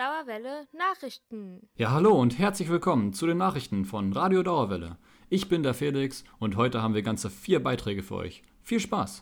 Dauerwelle Nachrichten. Ja, hallo und herzlich willkommen zu den Nachrichten von Radio Dauerwelle. Ich bin der Felix und heute haben wir ganze vier Beiträge für euch. Viel Spaß!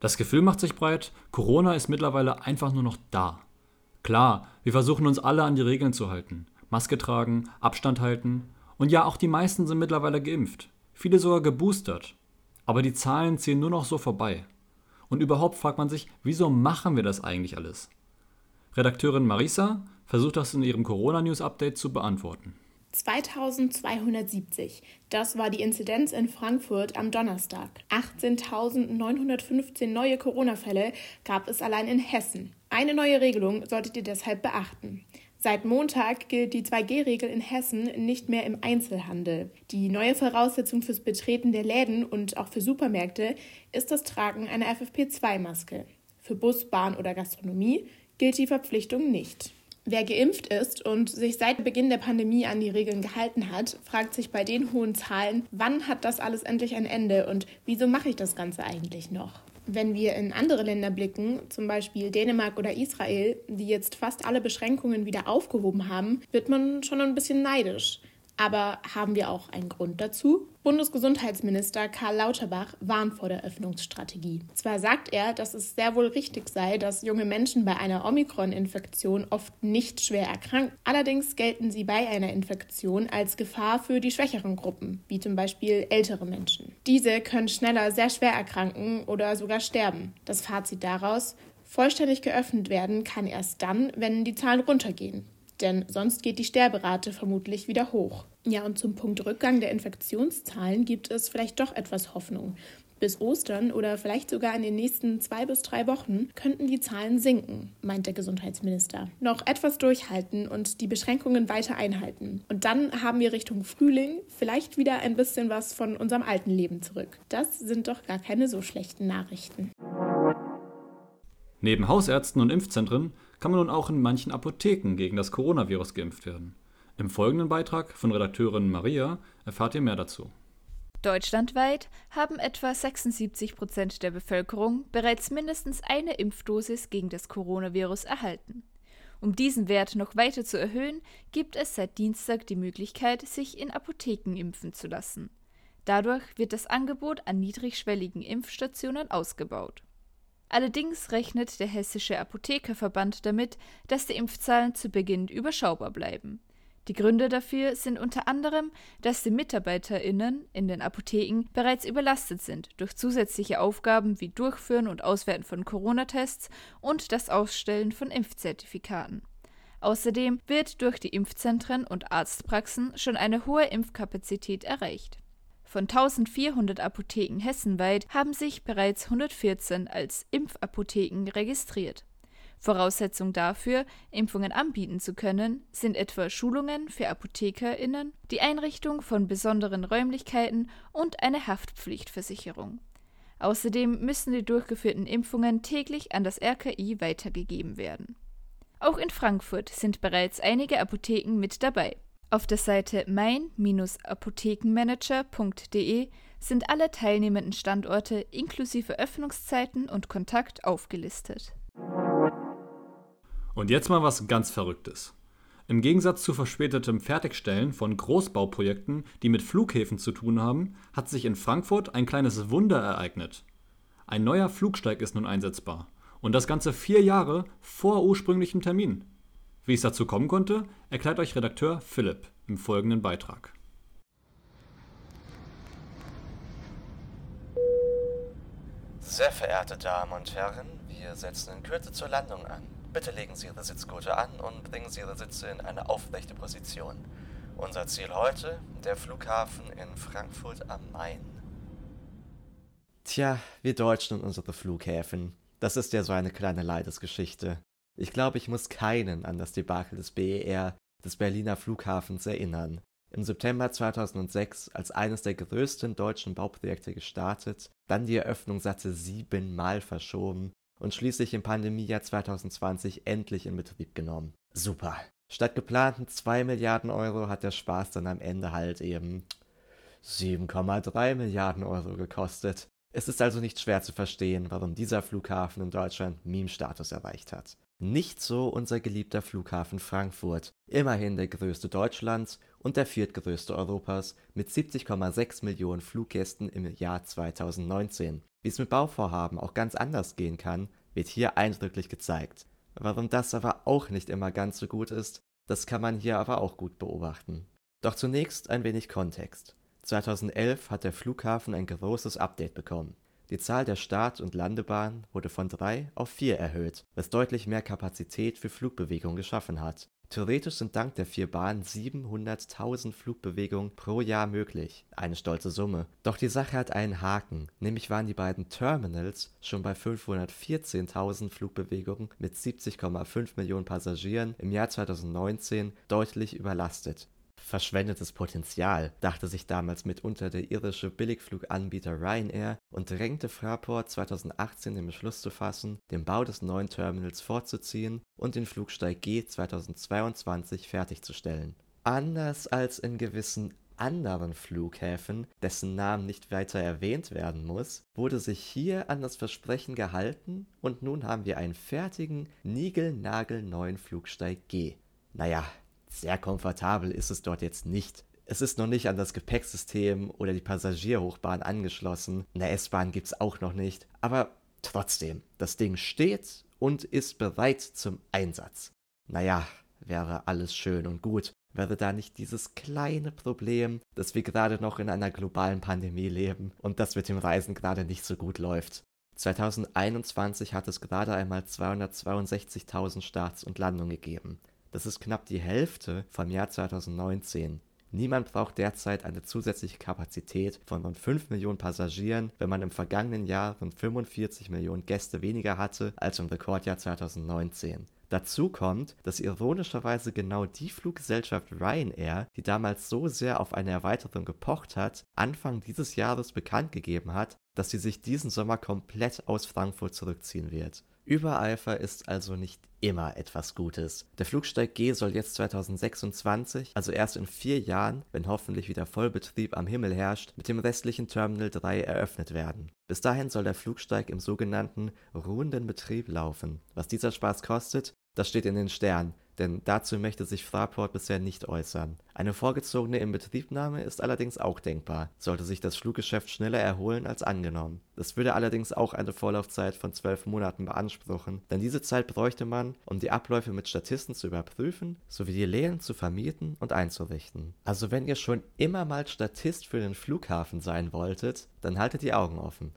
Das Gefühl macht sich breit, Corona ist mittlerweile einfach nur noch da. Klar, wir versuchen uns alle an die Regeln zu halten. Maske tragen, Abstand halten. Und ja, auch die meisten sind mittlerweile geimpft. Viele sogar geboostert. Aber die Zahlen ziehen nur noch so vorbei. Und überhaupt fragt man sich, wieso machen wir das eigentlich alles? Redakteurin Marisa versucht das in ihrem Corona-News-Update zu beantworten. 2270. Das war die Inzidenz in Frankfurt am Donnerstag. 18.915 neue Corona-Fälle gab es allein in Hessen. Eine neue Regelung solltet ihr deshalb beachten. Seit Montag gilt die 2G-Regel in Hessen nicht mehr im Einzelhandel. Die neue Voraussetzung fürs Betreten der Läden und auch für Supermärkte ist das Tragen einer FFP2-Maske. Für Bus, Bahn oder Gastronomie gilt die Verpflichtung nicht. Wer geimpft ist und sich seit Beginn der Pandemie an die Regeln gehalten hat, fragt sich bei den hohen Zahlen, wann hat das alles endlich ein Ende und wieso mache ich das Ganze eigentlich noch? Wenn wir in andere Länder blicken, zum Beispiel Dänemark oder Israel, die jetzt fast alle Beschränkungen wieder aufgehoben haben, wird man schon ein bisschen neidisch. Aber haben wir auch einen Grund dazu? Bundesgesundheitsminister Karl Lauterbach warnt vor der Öffnungsstrategie. Zwar sagt er, dass es sehr wohl richtig sei, dass junge Menschen bei einer Omikron-Infektion oft nicht schwer erkranken. Allerdings gelten sie bei einer Infektion als Gefahr für die schwächeren Gruppen, wie zum Beispiel ältere Menschen. Diese können schneller sehr schwer erkranken oder sogar sterben. Das Fazit daraus, vollständig geöffnet werden kann erst dann, wenn die Zahlen runtergehen denn sonst geht die Sterberate vermutlich wieder hoch. Ja, und zum Punkt Rückgang der Infektionszahlen gibt es vielleicht doch etwas Hoffnung. Bis Ostern oder vielleicht sogar in den nächsten zwei bis drei Wochen könnten die Zahlen sinken, meint der Gesundheitsminister. Noch etwas durchhalten und die Beschränkungen weiter einhalten. Und dann haben wir Richtung Frühling vielleicht wieder ein bisschen was von unserem alten Leben zurück. Das sind doch gar keine so schlechten Nachrichten. Neben Hausärzten und Impfzentren kann man nun auch in manchen Apotheken gegen das Coronavirus geimpft werden. Im folgenden Beitrag von Redakteurin Maria erfahrt ihr mehr dazu. Deutschlandweit haben etwa 76 Prozent der Bevölkerung bereits mindestens eine Impfdosis gegen das Coronavirus erhalten. Um diesen Wert noch weiter zu erhöhen, gibt es seit Dienstag die Möglichkeit, sich in Apotheken impfen zu lassen. Dadurch wird das Angebot an niedrigschwelligen Impfstationen ausgebaut. Allerdings rechnet der Hessische Apothekerverband damit, dass die Impfzahlen zu Beginn überschaubar bleiben. Die Gründe dafür sind unter anderem, dass die MitarbeiterInnen in den Apotheken bereits überlastet sind durch zusätzliche Aufgaben wie Durchführen und Auswerten von Corona-Tests und das Ausstellen von Impfzertifikaten. Außerdem wird durch die Impfzentren und Arztpraxen schon eine hohe Impfkapazität erreicht von 1400 Apotheken hessenweit haben sich bereits 114 als Impfapotheken registriert. Voraussetzung dafür, Impfungen anbieten zu können, sind etwa Schulungen für ApothekerInnen, die Einrichtung von besonderen Räumlichkeiten und eine Haftpflichtversicherung. Außerdem müssen die durchgeführten Impfungen täglich an das RKI weitergegeben werden. Auch in Frankfurt sind bereits einige Apotheken mit dabei. Auf der Seite mein-apothekenmanager.de sind alle teilnehmenden Standorte inklusive Öffnungszeiten und Kontakt aufgelistet. Und jetzt mal was ganz Verrücktes. Im Gegensatz zu verspätetem Fertigstellen von Großbauprojekten, die mit Flughäfen zu tun haben, hat sich in Frankfurt ein kleines Wunder ereignet. Ein neuer Flugsteig ist nun einsetzbar. Und das Ganze vier Jahre vor ursprünglichem Termin. Wie es dazu kommen konnte, erklärt euch Redakteur Philipp im folgenden Beitrag. Sehr verehrte Damen und Herren, wir setzen in Kürze zur Landung an. Bitte legen Sie Ihre Sitzgurte an und bringen Sie Ihre Sitze in eine aufrechte Position. Unser Ziel heute, der Flughafen in Frankfurt am Main. Tja, wir Deutschen und unsere Flughäfen. Das ist ja so eine kleine Leidesgeschichte. Ich glaube, ich muss keinen an das Debakel des BER, des Berliner Flughafens, erinnern. Im September 2006 als eines der größten deutschen Bauprojekte gestartet, dann die Eröffnung satte siebenmal verschoben und schließlich im Pandemiejahr 2020 endlich in Betrieb genommen. Super. Statt geplanten 2 Milliarden Euro hat der Spaß dann am Ende halt eben 7,3 Milliarden Euro gekostet. Es ist also nicht schwer zu verstehen, warum dieser Flughafen in Deutschland Meme-Status erreicht hat. Nicht so unser geliebter Flughafen Frankfurt, immerhin der größte Deutschlands und der viertgrößte Europas mit 70,6 Millionen Fluggästen im Jahr 2019. Wie es mit Bauvorhaben auch ganz anders gehen kann, wird hier eindrücklich gezeigt. Warum das aber auch nicht immer ganz so gut ist, das kann man hier aber auch gut beobachten. Doch zunächst ein wenig Kontext. 2011 hat der Flughafen ein großes Update bekommen. Die Zahl der Start- und Landebahnen wurde von drei auf vier erhöht, was deutlich mehr Kapazität für Flugbewegung geschaffen hat. Theoretisch sind dank der vier Bahnen 700.000 Flugbewegungen pro Jahr möglich. Eine stolze Summe. Doch die Sache hat einen Haken, nämlich waren die beiden Terminals schon bei 514.000 Flugbewegungen mit 70,5 Millionen Passagieren im Jahr 2019 deutlich überlastet verschwendetes Potenzial, dachte sich damals mitunter der irische Billigfluganbieter Ryanair und drängte Fraport 2018 den Beschluss zu fassen, den Bau des neuen Terminals fortzuziehen und den Flugsteig G 2022 fertigzustellen. Anders als in gewissen anderen Flughäfen, dessen Namen nicht weiter erwähnt werden muss, wurde sich hier an das Versprechen gehalten und nun haben wir einen fertigen, niegelnagelneuen Flugsteig G. Naja, sehr komfortabel ist es dort jetzt nicht. Es ist noch nicht an das Gepäcksystem oder die Passagierhochbahn angeschlossen. Eine S-Bahn gibt es auch noch nicht. Aber trotzdem, das Ding steht und ist bereit zum Einsatz. Naja, wäre alles schön und gut, wäre da nicht dieses kleine Problem, dass wir gerade noch in einer globalen Pandemie leben und das mit dem Reisen gerade nicht so gut läuft. 2021 hat es gerade einmal 262.000 Starts und Landungen gegeben. Das ist knapp die Hälfte vom Jahr 2019. Niemand braucht derzeit eine zusätzliche Kapazität von rund 5 Millionen Passagieren, wenn man im vergangenen Jahr rund 45 Millionen Gäste weniger hatte als im Rekordjahr 2019. Dazu kommt, dass ironischerweise genau die Fluggesellschaft Ryanair, die damals so sehr auf eine Erweiterung gepocht hat, Anfang dieses Jahres bekannt gegeben hat, dass sie sich diesen Sommer komplett aus Frankfurt zurückziehen wird. Übereifer ist also nicht immer etwas Gutes. Der Flugsteig G soll jetzt 2026, also erst in vier Jahren, wenn hoffentlich wieder Vollbetrieb am Himmel herrscht, mit dem restlichen Terminal 3 eröffnet werden. Bis dahin soll der Flugsteig im sogenannten ruhenden Betrieb laufen. Was dieser Spaß kostet, das steht in den Sternen denn dazu möchte sich Fraport bisher nicht äußern. Eine vorgezogene Inbetriebnahme ist allerdings auch denkbar, sollte sich das Fluggeschäft schneller erholen als angenommen. Das würde allerdings auch eine Vorlaufzeit von zwölf Monaten beanspruchen, denn diese Zeit bräuchte man, um die Abläufe mit Statisten zu überprüfen, sowie die Lehen zu vermieten und einzurichten. Also wenn ihr schon immer mal Statist für den Flughafen sein wolltet, dann haltet die Augen offen.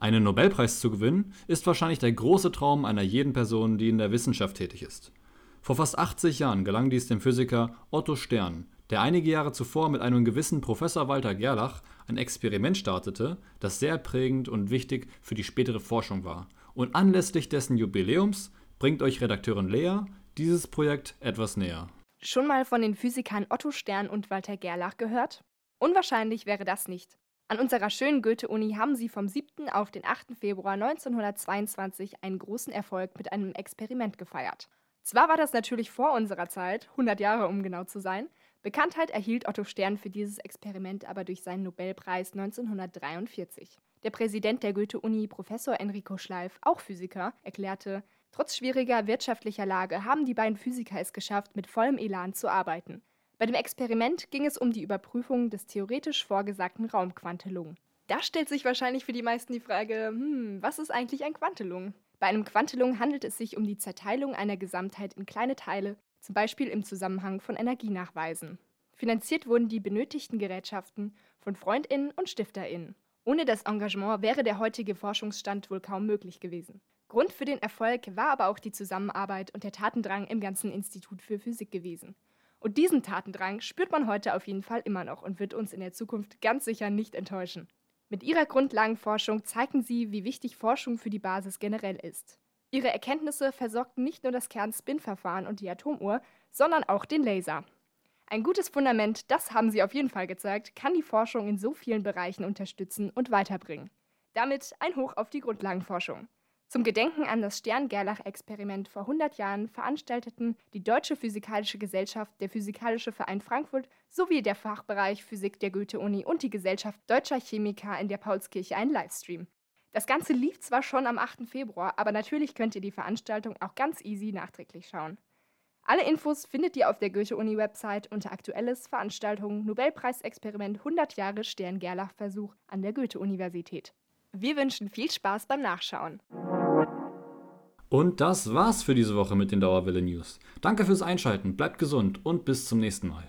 Einen Nobelpreis zu gewinnen, ist wahrscheinlich der große Traum einer jeden Person, die in der Wissenschaft tätig ist. Vor fast 80 Jahren gelang dies dem Physiker Otto Stern, der einige Jahre zuvor mit einem gewissen Professor Walter Gerlach ein Experiment startete, das sehr prägend und wichtig für die spätere Forschung war. Und anlässlich dessen Jubiläums bringt euch Redakteurin Lea dieses Projekt etwas näher. Schon mal von den Physikern Otto Stern und Walter Gerlach gehört? Unwahrscheinlich wäre das nicht. An unserer schönen Goethe-Uni haben sie vom 7. auf den 8. Februar 1922 einen großen Erfolg mit einem Experiment gefeiert. Zwar war das natürlich vor unserer Zeit, 100 Jahre um genau zu sein, Bekanntheit erhielt Otto Stern für dieses Experiment aber durch seinen Nobelpreis 1943. Der Präsident der Goethe-Uni, Professor Enrico Schleif, auch Physiker, erklärte, trotz schwieriger wirtschaftlicher Lage haben die beiden Physiker es geschafft, mit vollem Elan zu arbeiten. Bei dem Experiment ging es um die Überprüfung des theoretisch vorgesagten Raumquantelung. Da stellt sich wahrscheinlich für die meisten die Frage, hm, was ist eigentlich ein Quantelung? Bei einem Quantelung handelt es sich um die Zerteilung einer Gesamtheit in kleine Teile, zum Beispiel im Zusammenhang von Energienachweisen. Finanziert wurden die benötigten Gerätschaften von FreundInnen und StifterInnen. Ohne das Engagement wäre der heutige Forschungsstand wohl kaum möglich gewesen. Grund für den Erfolg war aber auch die Zusammenarbeit und der Tatendrang im ganzen Institut für Physik gewesen. Und diesen Tatendrang spürt man heute auf jeden Fall immer noch und wird uns in der Zukunft ganz sicher nicht enttäuschen. Mit ihrer Grundlagenforschung zeigen sie, wie wichtig Forschung für die Basis generell ist. Ihre Erkenntnisse versorgten nicht nur das Kern-Spin-Verfahren und die Atomuhr, sondern auch den Laser. Ein gutes Fundament, das haben sie auf jeden Fall gezeigt, kann die Forschung in so vielen Bereichen unterstützen und weiterbringen. Damit ein Hoch auf die Grundlagenforschung. Zum Gedenken an das Stern-Gerlach-Experiment vor 100 Jahren veranstalteten die Deutsche Physikalische Gesellschaft, der Physikalische Verein Frankfurt sowie der Fachbereich Physik der Goethe-Uni und die Gesellschaft Deutscher Chemiker in der Paulskirche einen Livestream. Das Ganze lief zwar schon am 8. Februar, aber natürlich könnt ihr die Veranstaltung auch ganz easy nachträglich schauen. Alle Infos findet ihr auf der Goethe-Uni-Website unter Aktuelles Veranstaltungen Nobelpreisexperiment 100 Jahre Stern-Gerlach-Versuch an der Goethe-Universität. Wir wünschen viel Spaß beim Nachschauen. Und das war's für diese Woche mit den Dauerwelle News. Danke fürs Einschalten, bleibt gesund und bis zum nächsten Mal.